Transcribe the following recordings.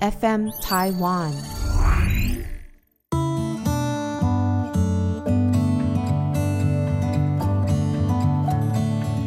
FM Taiwan。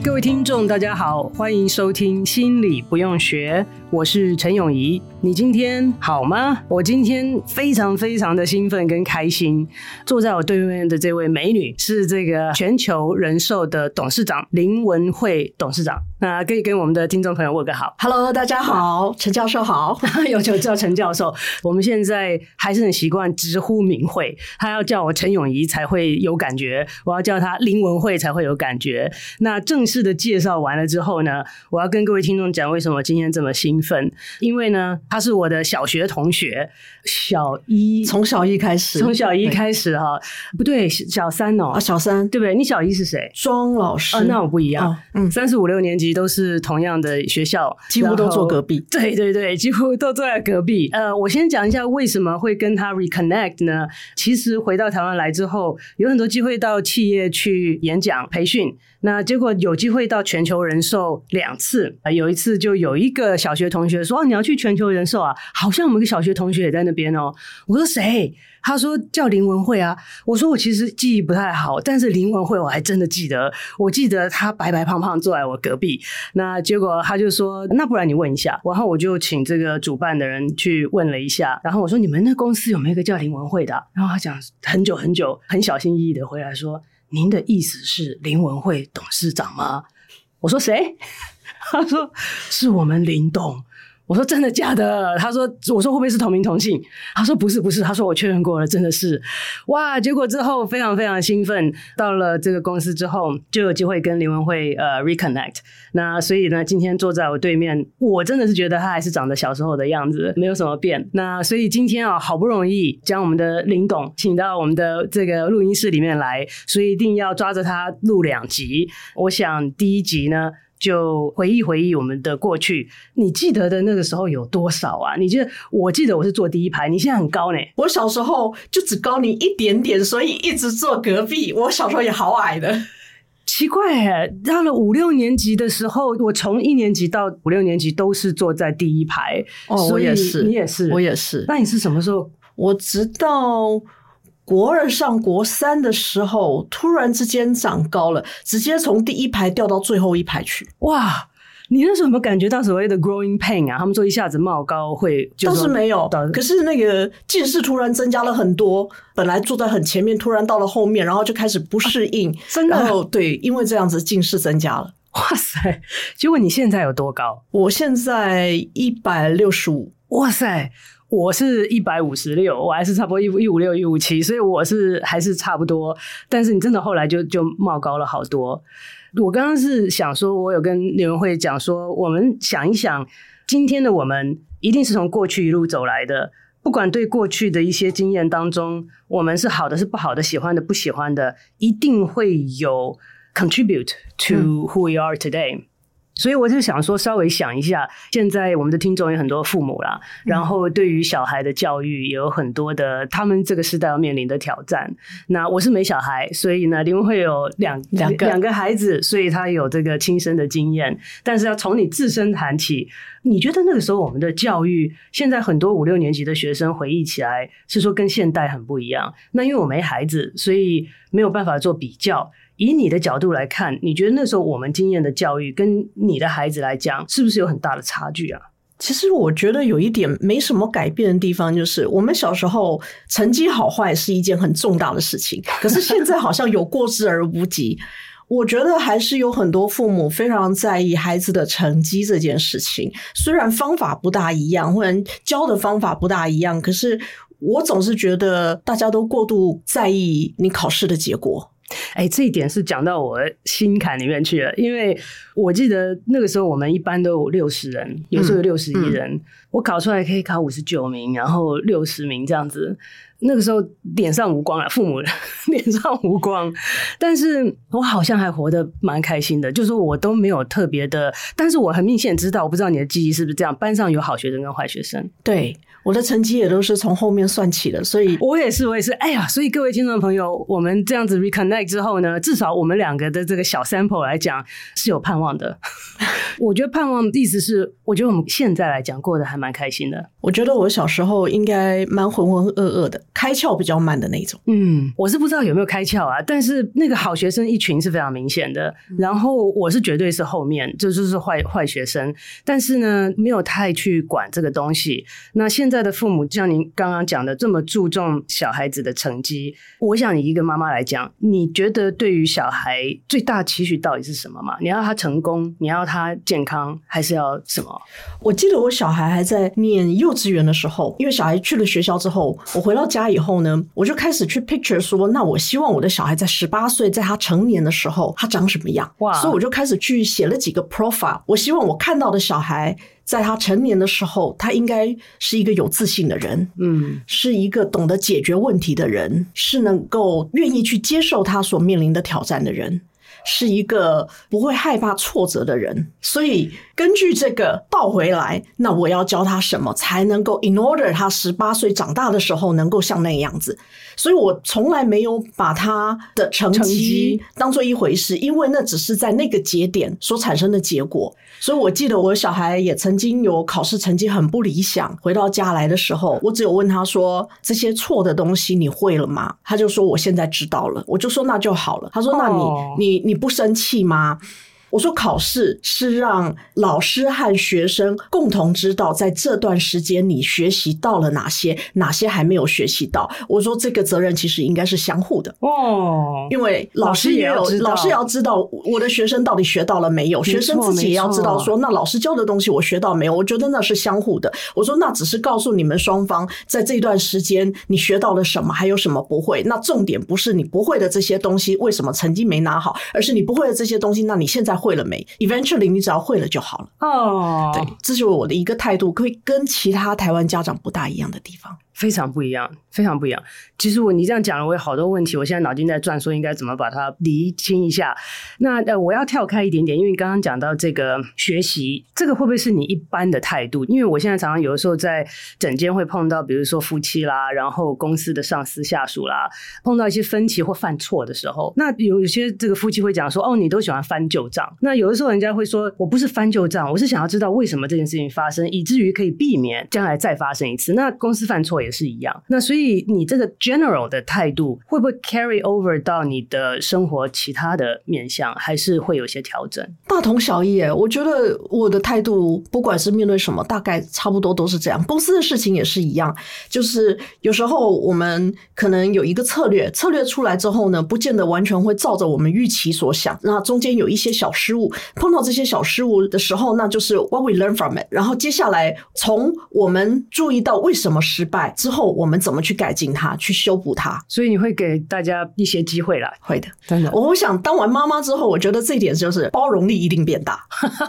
各位听众，大家好，欢迎收听《心理不用学》，我是陈永仪。你今天好吗？我今天非常非常的兴奋跟开心。坐在我对面的这位美女是这个全球人寿的董事长林文慧董事长。那可以跟我们的听众朋友问个好。Hello，大家好，陈教授好。有就叫陈教授。我们现在还是很习惯直呼名讳，他要叫我陈永仪才会有感觉，我要叫他林文慧才会有感觉。那正式的介绍完了之后呢，我要跟各位听众讲为什么今天这么兴奋，因为呢。他是我的小学同学，小一从小一开始，从小一开始哈，不对，小三哦，啊，小三对不对？你小一是谁？庄老师，啊，那我不一样，嗯，三四五六年级都是同样的学校，几乎都坐隔壁，对对对，几乎都坐在隔壁。呃，我先讲一下为什么会跟他 reconnect 呢？其实回到台湾来之后，有很多机会到企业去演讲培训。那结果有机会到全球人寿两次啊，有一次就有一个小学同学说：“哦，你要去全球人寿啊？好像我们一个小学同学也在那边哦。”我说：“谁？”他说：“叫林文慧啊。”我说：“我其实记忆不太好，但是林文慧我还真的记得，我记得他白白胖胖坐在我隔壁。”那结果他就说：“那不然你问一下。”然后我就请这个主办的人去问了一下，然后我说：“你们那公司有没有一个叫林文慧的？”然后他讲很久很久，很小心翼翼的回来说。您的意思是林文慧董事长吗？我说谁？他说是我们林董。我说真的假的？他说，我说会不会是同名同姓？他说不是不是。他说我确认过了，真的是。哇！结果之后非常非常兴奋，到了这个公司之后就有机会跟林文慧呃 reconnect。那所以呢，今天坐在我对面，我真的是觉得他还是长得小时候的样子，没有什么变。那所以今天啊，好不容易将我们的林董请到我们的这个录音室里面来，所以一定要抓着他录两集。我想第一集呢。就回忆回忆我们的过去，你记得的那个时候有多少啊？你记得？我记得我是坐第一排，你现在很高呢。我小时候就只高你一点点，所以一直坐隔壁。我小时候也好矮的，奇怪哎。到了五六年级的时候，我从一年级到五六年级都是坐在第一排。哦，我也是，你也是，我也是。那你是什么时候？我直到。国二上国三的时候，突然之间长高了，直接从第一排掉到最后一排去。哇！你那时候有没有感觉到所谓的 growing pain 啊？他们说一下子冒高会，倒是没有。可是那个近视突然增加了很多，本来坐在很前面，突然到了后面，然后就开始不适应。啊、真的？然后对，因为这样子近视增加了。哇塞！结果你现在有多高？我现在一百六十五。哇塞！我是一百五十六，我还是差不多一一五六一五七，所以我是还是差不多。但是你真的后来就就冒高了好多。我刚刚是想说，我有跟刘文慧讲说，我们想一想，今天的我们一定是从过去一路走来的，不管对过去的一些经验当中，我们是好的是不好的，喜欢的不喜欢的，一定会有 contribute to who we are today。嗯所以我就想说，稍微想一下，现在我们的听众有很多父母啦，然后对于小孩的教育也有很多的，他们这个时代要面临的挑战。那我是没小孩，所以呢，林文会有两两个两个孩子，所以他有这个亲身的经验。但是要从你自身谈起，你觉得那个时候我们的教育，现在很多五六年级的学生回忆起来是说跟现代很不一样。那因为我没孩子，所以没有办法做比较。以你的角度来看，你觉得那时候我们经验的教育跟你的孩子来讲，是不是有很大的差距啊？其实我觉得有一点没什么改变的地方，就是我们小时候成绩好坏是一件很重大的事情，可是现在好像有过之而无及。我觉得还是有很多父母非常在意孩子的成绩这件事情，虽然方法不大一样，或者教的方法不大一样，可是我总是觉得大家都过度在意你考试的结果。哎、欸，这一点是讲到我心坎里面去了，因为我记得那个时候我们一般都有六十人，有时候有六十一人，嗯嗯，我考出来可以考五十九名，然后六十名这样子。那个时候脸上无光了，父母 脸上无光，但是我好像还活得蛮开心的，就是我都没有特别的，但是我很明显知道，我不知道你的记忆是不是这样，班上有好学生跟坏学生，对。我的成绩也都是从后面算起的，所以我也是，我也是。哎呀，所以各位听众朋友，我们这样子 reconnect 之后呢，至少我们两个的这个小 sample 来讲是有盼望的。我觉得盼望的意思是，我觉得我们现在来讲过得还蛮开心的。我觉得我小时候应该蛮浑浑噩噩的，开窍比较慢的那种。嗯，我是不知道有没有开窍啊，但是那个好学生一群是非常明显的，然后我是绝对是后面就就是坏坏学生，但是呢，没有太去管这个东西。那现在。现在的父母像您刚刚讲的这么注重小孩子的成绩，我想以一个妈妈来讲，你觉得对于小孩最大期许到底是什么嘛？你要他成功，你要他健康，还是要什么？我记得我小孩还在念幼稚园的时候，因为小孩去了学校之后，我回到家以后呢，我就开始去 picture 说，那我希望我的小孩在十八岁，在他成年的时候，他长什么样？哇！所以我就开始去写了几个 profile，我希望我看到的小孩。在他成年的时候，他应该是一个有自信的人，嗯，是一个懂得解决问题的人，是能够愿意去接受他所面临的挑战的人，是一个不会害怕挫折的人。所以根据这个倒回来，那我要教他什么才能够 in order 他十八岁长大的时候能够像那样子？所以我从来没有把他的成绩当做一回事，因为那只是在那个节点所产生的结果。所以，我记得我小孩也曾经有考试成绩很不理想，回到家来的时候，我只有问他说：“这些错的东西你会了吗？”他就说：“我现在知道了。”我就说：“那就好了。”他说：“那你你你不生气吗？”我说，考试是让老师和学生共同知道，在这段时间你学习到了哪些，哪些还没有学习到。我说，这个责任其实应该是相互的哦，因为老师也有，老师也要知道我的学生到底学到了没有，学生自己也要知道说，那老师教的东西我学到没有？我觉得那是相互的。我说，那只是告诉你们双方，在这段时间你学到了什么，还有什么不会。那重点不是你不会的这些东西为什么成绩没拿好，而是你不会的这些东西，那你现在。会了没？Eventually，你只要会了就好了。哦，对，这是我的一个态度，可以跟其他台湾家长不大一样的地方。非常不一样，非常不一样。其实我你这样讲了，我有好多问题，我现在脑筋在转，说应该怎么把它厘清一下。那呃，我要跳开一点点，因为刚刚讲到这个学习，这个会不会是你一般的态度？因为我现在常常有的时候在诊间会碰到，比如说夫妻啦，然后公司的上司下属啦，碰到一些分歧或犯错的时候，那有些这个夫妻会讲说，哦，你都喜欢翻旧账。那有的时候人家会说，我不是翻旧账，我是想要知道为什么这件事情发生，以至于可以避免将来再发生一次。那公司犯错也。也是一样，那所以你这个 general 的态度会不会 carry over 到你的生活其他的面向，还是会有些调整？大同小异，我觉得我的态度不管是面对什么，大概差不多都是这样。公司的事情也是一样，就是有时候我们可能有一个策略，策略出来之后呢，不见得完全会照着我们预期所想，那中间有一些小失误，碰到这些小失误的时候，那就是 what we learn from it。然后接下来从我们注意到为什么失败。之后我们怎么去改进它，去修补它？所以你会给大家一些机会啦，会的，真的。我想当完妈妈之后，我觉得这一点就是包容力一定变大。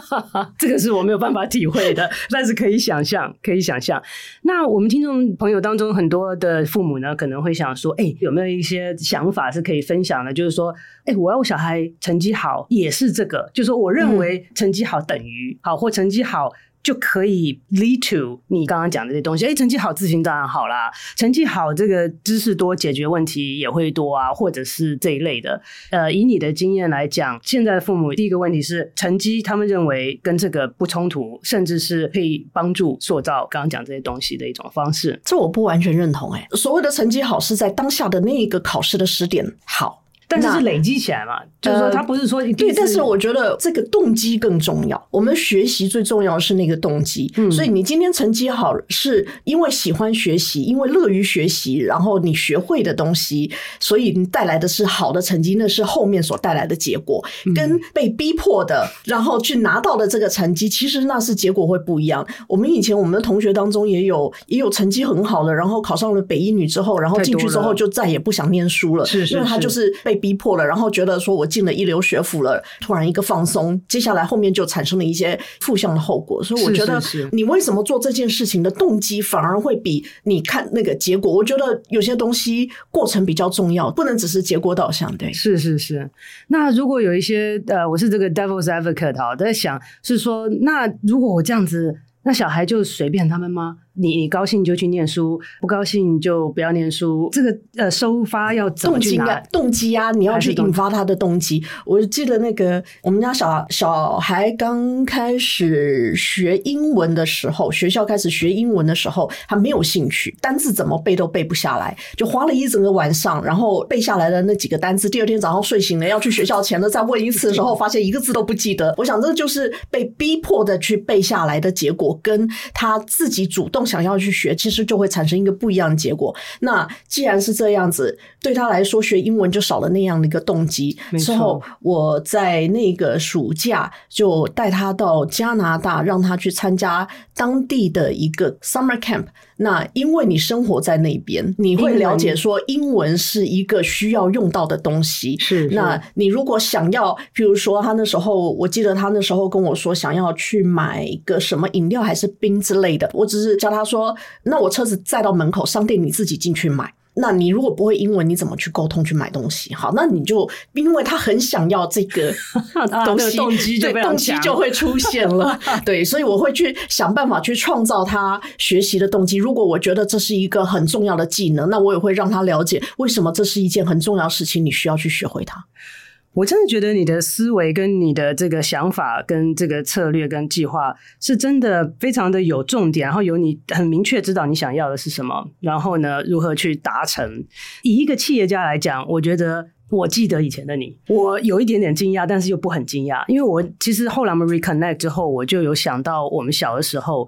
这个是我没有办法体会的，但是可以想象，可以想象。那我们听众朋友当中很多的父母呢，可能会想说：“哎，有没有一些想法是可以分享的？就是说，哎，我要我小孩成绩好，也是这个，就是说，我认为成绩好等于好，或成绩好。”就可以 lead to 你刚刚讲的这些东西。哎，成绩好，自信当然好啦。成绩好，这个知识多，解决问题也会多啊，或者是这一类的。呃，以你的经验来讲，现在的父母第一个问题是成绩，他们认为跟这个不冲突，甚至是可以帮助塑造刚刚讲这些东西的一种方式。这我不完全认同。哎，所谓的成绩好，是在当下的那一个考试的时点好。但是是累积起来嘛，就是说他不是说对，但是我觉得这个动机更重要。我们学习最重要的是那个动机，嗯，所以你今天成绩好，是因为喜欢学习，因为乐于学习，然后你学会的东西，所以你带来的是好的成绩，那是后面所带来的结果，跟被逼迫的，然后去拿到的这个成绩，其实那是结果会不一样。我们以前我们的同学当中也有也有成绩很好的，然后考上了北一女之后，然后进去之后就再也不想念书了，是是，是，因为他就是被。逼迫了，然后觉得说我进了一流学府了，突然一个放松，接下来后面就产生了一些负向的后果。所以我觉得，你为什么做这件事情的动机反而会比你看那个结果？我觉得有些东西过程比较重要，不能只是结果导向。对，是是是。那如果有一些呃，我是这个 devil's advocate 啊，在想是说，那如果我这样子，那小孩就随便他们吗？你你高兴就去念书，不高兴就不要念书。这个呃，收发要怎么去拿？动机啊，动机啊，你要去引发他的动机。我记得那个我们家小小孩刚开始学英文的时候，学校开始学英文的时候，他没有兴趣，单字怎么背都背不下来，就花了一整个晚上，然后背下来的那几个单字，第二天早上睡醒了要去学校前呢，再问一次的时候，发现一个字都不记得。我想这就是被逼迫的去背下来的结果，跟他自己主动。想要去学，其实就会产生一个不一样的结果。那既然是这样子，对他来说，学英文就少了那样的一个动机。之后，我在那个暑假就带他到加拿大，让他去参加当地的一个 summer camp。那因为你生活在那边，你会了解说英文是一个需要用到的东西。是，那你如果想要，比如说他那时候，我记得他那时候跟我说想要去买个什么饮料还是冰之类的，我只是叫他说，那我车子载到门口，商店你自己进去买。那你如果不会英文，你怎么去沟通去买东西？好，那你就因为他很想要这个 东西，动机就动机就会出现了。对，所以我会去想办法去创造他学习的动机。如果我觉得这是一个很重要的技能，那我也会让他了解为什么这是一件很重要的事情，你需要去学会它。我真的觉得你的思维跟你的这个想法跟这个策略跟计划是真的非常的有重点，然后有你很明确知道你想要的是什么，然后呢，如何去达成。以一个企业家来讲，我觉得我记得以前的你，我有一点点惊讶，但是又不很惊讶，因为我其实后来我们 reconnect 之后，我就有想到我们小的时候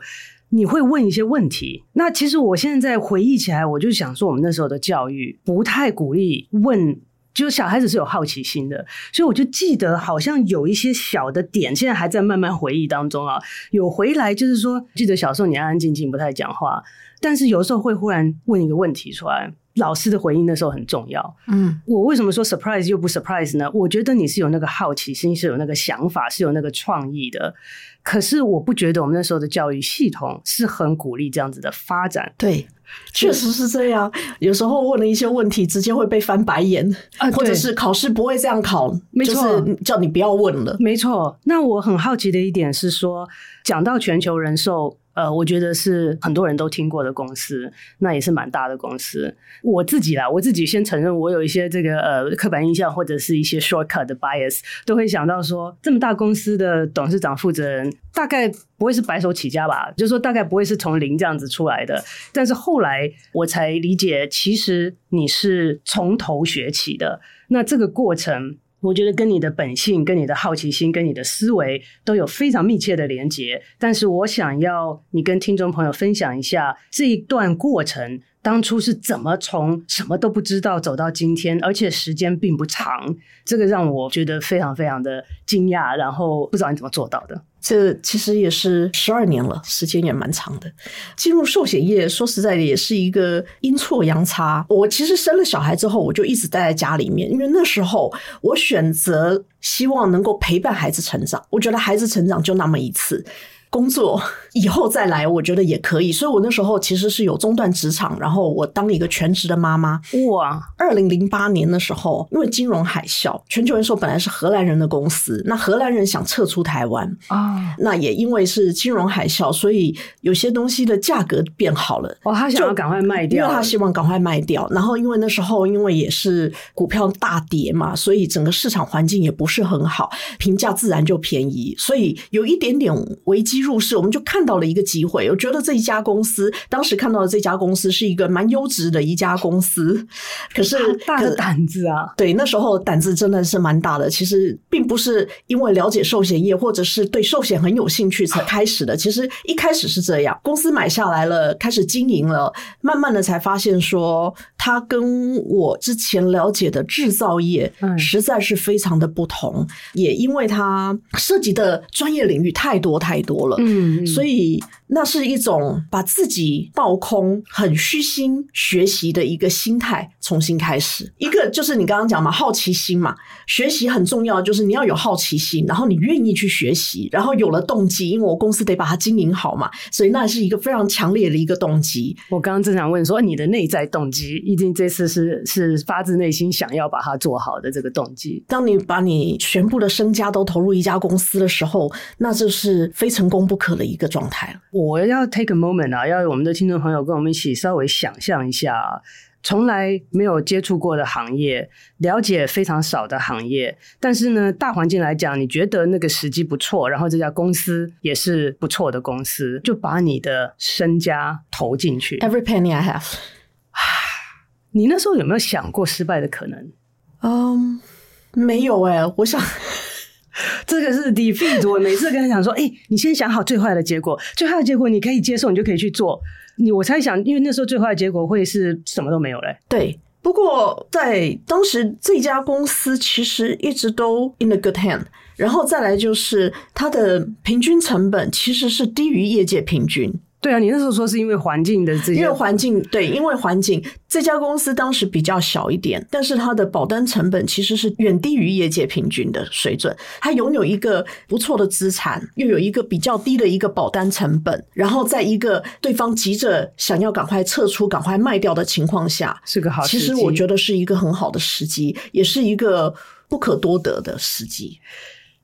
你会问一些问题。那其实我现在回忆起来，我就想说，我们那时候的教育不太鼓励问。就是小孩子是有好奇心的，所以我就记得好像有一些小的点，现在还在慢慢回忆当中啊。有回来就是说，记得小时候你安安静静不太讲话，但是有时候会忽然问一个问题出来，老师的回应那时候很重要。嗯，我为什么说 surprise 又不 surprise 呢？我觉得你是有那个好奇心，是有那个想法，是有那个创意的。可是我不觉得我们那时候的教育系统是很鼓励这样子的发展。对。确实是这样，有时候问了一些问题，直接会被翻白眼啊，或者是考试不会这样考，没错，就是叫你不要问了。没错。那我很好奇的一点是说，讲到全球人寿。呃，我觉得是很多人都听过的公司，那也是蛮大的公司。我自己啦，我自己先承认，我有一些这个呃刻板印象或者是一些 shortcut 的 bias，都会想到说，这么大公司的董事长负责人大概不会是白手起家吧？就是说大概不会是从零这样子出来的。但是后来我才理解，其实你是从头学起的。那这个过程。我觉得跟你的本性、跟你的好奇心、跟你的思维都有非常密切的连结。但是我想要你跟听众朋友分享一下这一段过程，当初是怎么从什么都不知道走到今天，而且时间并不长，这个让我觉得非常非常的惊讶，然后不知道你怎么做到的。这其实也是十二年了，时间也蛮长的。进入寿险业，说实在的，也是一个阴错阳差。我其实生了小孩之后，我就一直待在家里面，因为那时候我选择希望能够陪伴孩子成长。我觉得孩子成长就那么一次。工作以后再来，我觉得也可以。所以我那时候其实是有中断职场，然后我当一个全职的妈妈。哇！二零零八年的时候，因为金融海啸，全球人寿本来是荷兰人的公司，那荷兰人想撤出台湾啊。那也因为是金融海啸，所以有些东西的价格变好了。哦，他想要赶快卖掉，因为他希望赶快卖掉。然后因为那时候因为也是股票大跌嘛，所以整个市场环境也不是很好，评价自然就便宜。所以有一点点危机。入市，我们就看到了一个机会。我觉得这一家公司，当时看到的这家公司是一个蛮优质的一家公司。可是大的胆子啊，对，那时候胆子真的是蛮大的。其实并不是因为了解寿险业或者是对寿险很有兴趣才开始的。其实一开始是这样，公司买下来了，开始经营了，慢慢的才发现说，它跟我之前了解的制造业实在是非常的不同，嗯、也因为它涉及的专业领域太多太多了，嗯，所以那是一种把自己倒空、很虚心学习的一个心态，重新开始。一个就是你刚刚讲嘛，好奇心嘛，学习很重要，就是你要有好奇心，然后你愿意去学习，然后有了动机，因为我公司得把它经营好嘛，所以那是一个非常强烈的一个动机。我刚刚正想问说，你的内在动机一定这次是是发自内心想要把它做好的这个动机。当你把你全部的身家都投入一家公司的时候，那就是非成功不可的一个状态。我要 take a moment 啊，要我们的听众朋友跟我们一起稍微想象一下啊。从来没有接触过的行业，了解非常少的行业，但是呢，大环境来讲，你觉得那个时机不错，然后这家公司也是不错的公司，就把你的身家投进去。Every penny I have。你那时候有没有想过失败的可能？嗯，没有哎、欸，我想这个是 defeat。我每次跟他讲说，哎、你先想好最坏的结果，最坏的结果你可以接受，你就可以去做。你我猜想，因为那时候最坏的结果会是什么都没有嘞。对，不过在当时这家公司其实一直都 in a good hand，然后再来就是它的平均成本其实是低于业界平均。对啊，你那时候说是因为环境的这些，因为环境对，因为环境这家公司当时比较小一点，但是它的保单成本其实是远低于业界平均的水准。它拥有一个不错的资产，又有一个比较低的一个保单成本，然后在一个对方急着想要赶快撤出、赶快卖掉的情况下，是个好时机。其实我觉得是一个很好的时机，也是一个不可多得的时机。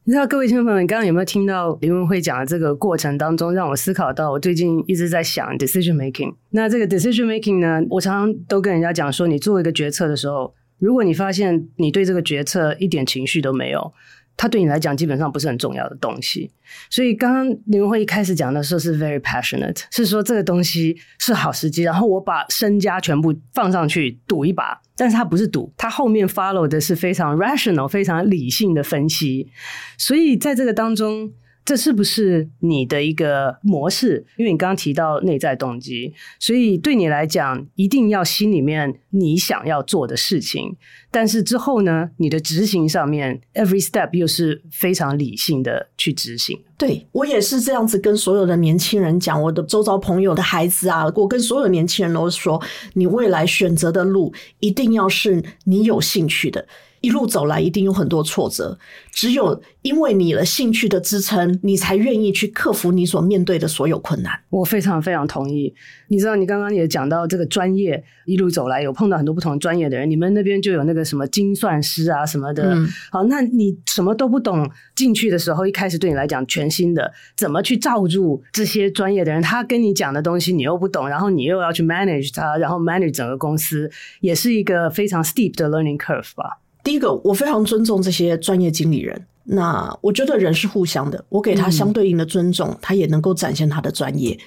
你知道各位听众朋友，你刚刚有没有听到林文慧讲的这个过程当中，让我思考到我最近一直在想 decision making。那这个 decision making 呢，我常常都跟人家讲说，你做一个决策的时候，如果你发现你对这个决策一点情绪都没有。它对你来讲基本上不是很重要的东西，所以刚刚林文慧一开始讲的时候是 very passionate，是说这个东西是好时机，然后我把身家全部放上去赌一把，但是它不是赌，它后面 follow 的是非常 rational、非常理性的分析，所以在这个当中。这是不是你的一个模式？因为你刚刚提到内在动机，所以对你来讲，一定要心里面你想要做的事情。但是之后呢，你的执行上面，every step 又是非常理性的去执行。对，我也是这样子跟所有的年轻人讲，我的周遭朋友的孩子啊，我跟所有年轻人都说，你未来选择的路一定要是你有兴趣的。一路走来，一定有很多挫折。只有因为你的兴趣的支撑，你才愿意去克服你所面对的所有困难。我非常非常同意。你知道，你刚刚也讲到这个专业，一路走来有碰到很多不同专业的人。你们那边就有那个什么精算师啊什么的。嗯、好，那你什么都不懂进去的时候，一开始对你来讲全新的，怎么去罩住这些专业的人？他跟你讲的东西你又不懂，然后你又要去 manage 他，然后 manage 整个公司，也是一个非常 steep 的 learning curve 吧。第一个，我非常尊重这些专业经理人。那我觉得人是互相的，我给他相对应的尊重，嗯、他也能够展现他的专业。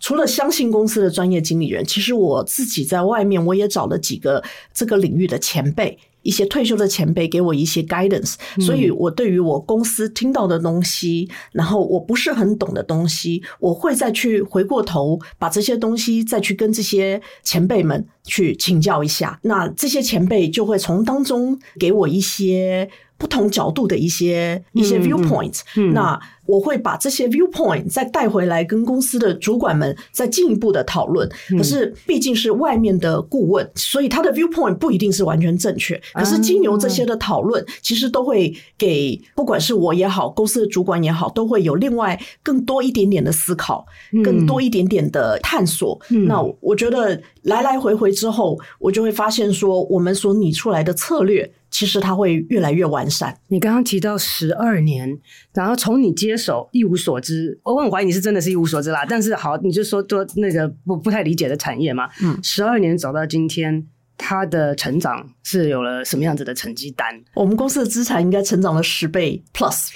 除了相信公司的专业经理人，其实我自己在外面我也找了几个这个领域的前辈。一些退休的前辈给我一些 guidance，所以我对于我公司听到的东西，然后我不是很懂的东西，我会再去回过头把这些东西再去跟这些前辈们去请教一下。那这些前辈就会从当中给我一些不同角度的一些一些 viewpoint。那我会把这些 viewpoint 再带回来，跟公司的主管们再进一步的讨论。可是毕竟是外面的顾问，所以他的 viewpoint 不一定是完全正确。可是经由这些的讨论，其实都会给不管是我也好，公司的主管也好，都会有另外更多一点点的思考，更多一点点的探索。那我觉得来来回回之后，我就会发现说，我们所拟出来的策略。其实它会越来越完善。你刚刚提到十二年，然后从你接手一无所知，我很怀疑你是真的是一无所知啦。但是好，你就说做那个不不太理解的产业嘛。嗯，十二年走到今天，它的成长是有了什么样子的成绩单？我们公司的资产应该成长了十倍 plus。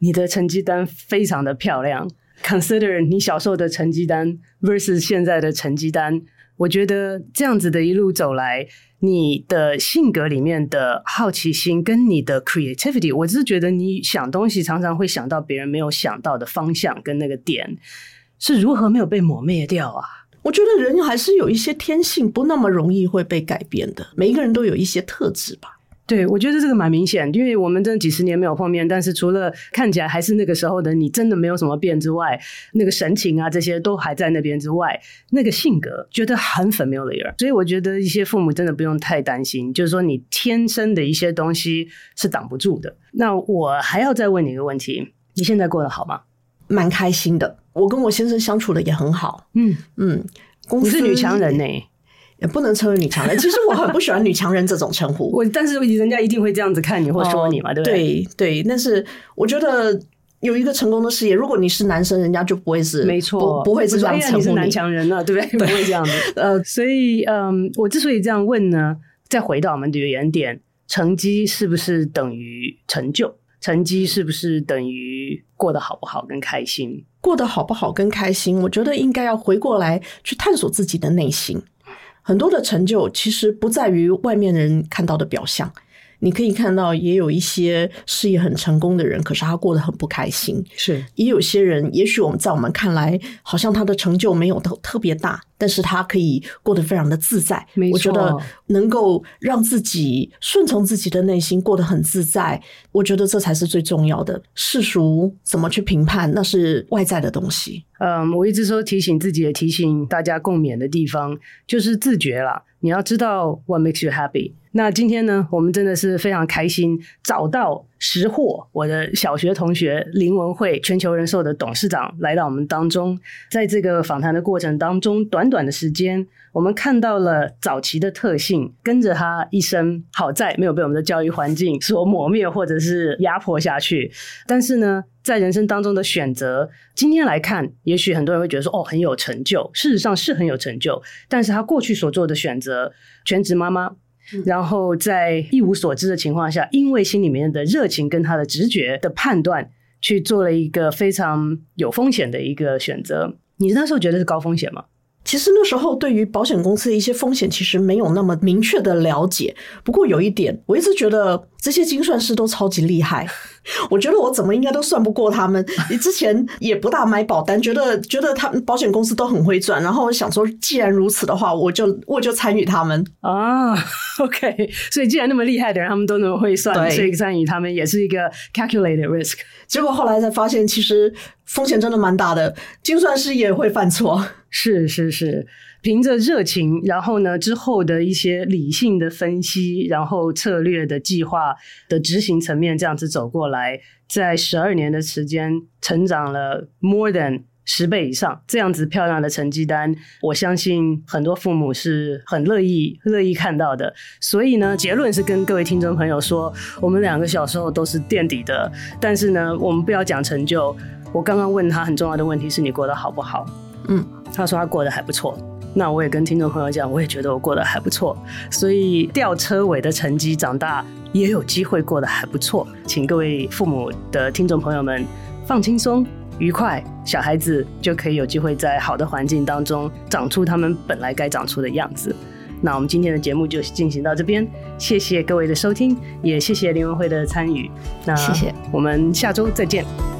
你的成绩单非常的漂亮。Consider 你小时候的成绩单 versus 现在的成绩单，我觉得这样子的一路走来。你的性格里面的好奇心跟你的 creativity，我只是觉得你想东西常常会想到别人没有想到的方向跟那个点，是如何没有被抹灭掉啊？我觉得人还是有一些天性，不那么容易会被改变的。每一个人都有一些特质吧。对，我觉得这个蛮明显，因为我们真的几十年没有碰面，但是除了看起来还是那个时候的你，真的没有什么变之外，那个神情啊这些都还在那边之外，那个性格觉得很 familiar。所以我觉得一些父母真的不用太担心，就是说你天生的一些东西是挡不住的。那我还要再问你一个问题：你现在过得好吗？蛮开心的，我跟我先生相处的也很好。嗯嗯，公司你是女强人呢、欸？也不能称为女强人。其实我很不喜欢“女强人”这种称呼。我但是人家一定会这样子看你或说你嘛，对不对？对对。但是我觉得有一个成功的事业，如果你是男生，人家就不会是没错，不不会是这样称呼你。你是男强人了，对不对？不会这样子。呃，所以嗯，我之所以这样问呢，再回到我们的原点，成绩是不是等于成就？成绩是不是等于过得好不好跟开心？过得好不好跟开心，我觉得应该要回过来去探索自己的内心。很多的成就其实不在于外面人看到的表象。你可以看到，也有一些事业很成功的人，可是他过得很不开心。是，也有些人，也许我们在我们看来，好像他的成就没有特特别大，但是他可以过得非常的自在。没错。我觉得能够让自己顺从自己的内心，过得很自在，我觉得这才是最重要的。世俗怎么去评判，那是外在的东西。嗯，我一直说提醒自己，也提醒大家共勉的地方，就是自觉啦。你要知道 what makes you happy。那今天呢，我们真的是非常开心，找到识货，我的小学同学林文慧，全球人寿的董事长来到我们当中。在这个访谈的过程当中，短短的时间，我们看到了早期的特性，跟着他一生，好在没有被我们的教育环境所磨灭或者是压迫下去。但是呢，在人生当中的选择，今天来看，也许很多人会觉得说，哦，很有成就，事实上是很有成就。但是他过去所做的选择，全职妈妈。然后在一无所知的情况下，因为心里面的热情跟他的直觉的判断，去做了一个非常有风险的一个选择。你那时候觉得是高风险吗？其实那时候对于保险公司的一些风险，其实没有那么明确的了解。不过有一点，我一直觉得这些精算师都超级厉害。我觉得我怎么应该都算不过他们。你 之前也不大买保单，觉得觉得他们保险公司都很会赚。然后我想说，既然如此的话，我就我就参与他们啊。OK，所以既然那么厉害的人，他们都那么会算，所以参与他们也是一个 calculated risk。结果后来才发现，其实风险真的蛮大的，精算师也会犯错。是是是，凭着热情，然后呢，之后的一些理性的分析，然后策略的计划的执行层面，这样子走过来，在十二年的时间，成长了 more than 十倍以上，这样子漂亮的成绩单，我相信很多父母是很乐意乐意看到的。所以呢，结论是跟各位听众朋友说，我们两个小时候都是垫底的，但是呢，我们不要讲成就。我刚刚问他很重要的问题是你过得好不好？嗯，他说他过得还不错。那我也跟听众朋友讲，我也觉得我过得还不错。所以吊车尾的成绩，长大也有机会过得还不错。请各位父母的听众朋友们放轻松、愉快，小孩子就可以有机会在好的环境当中长出他们本来该长出的样子。那我们今天的节目就进行到这边，谢谢各位的收听，也谢谢林文慧的参与。那谢谢，我们下周再见。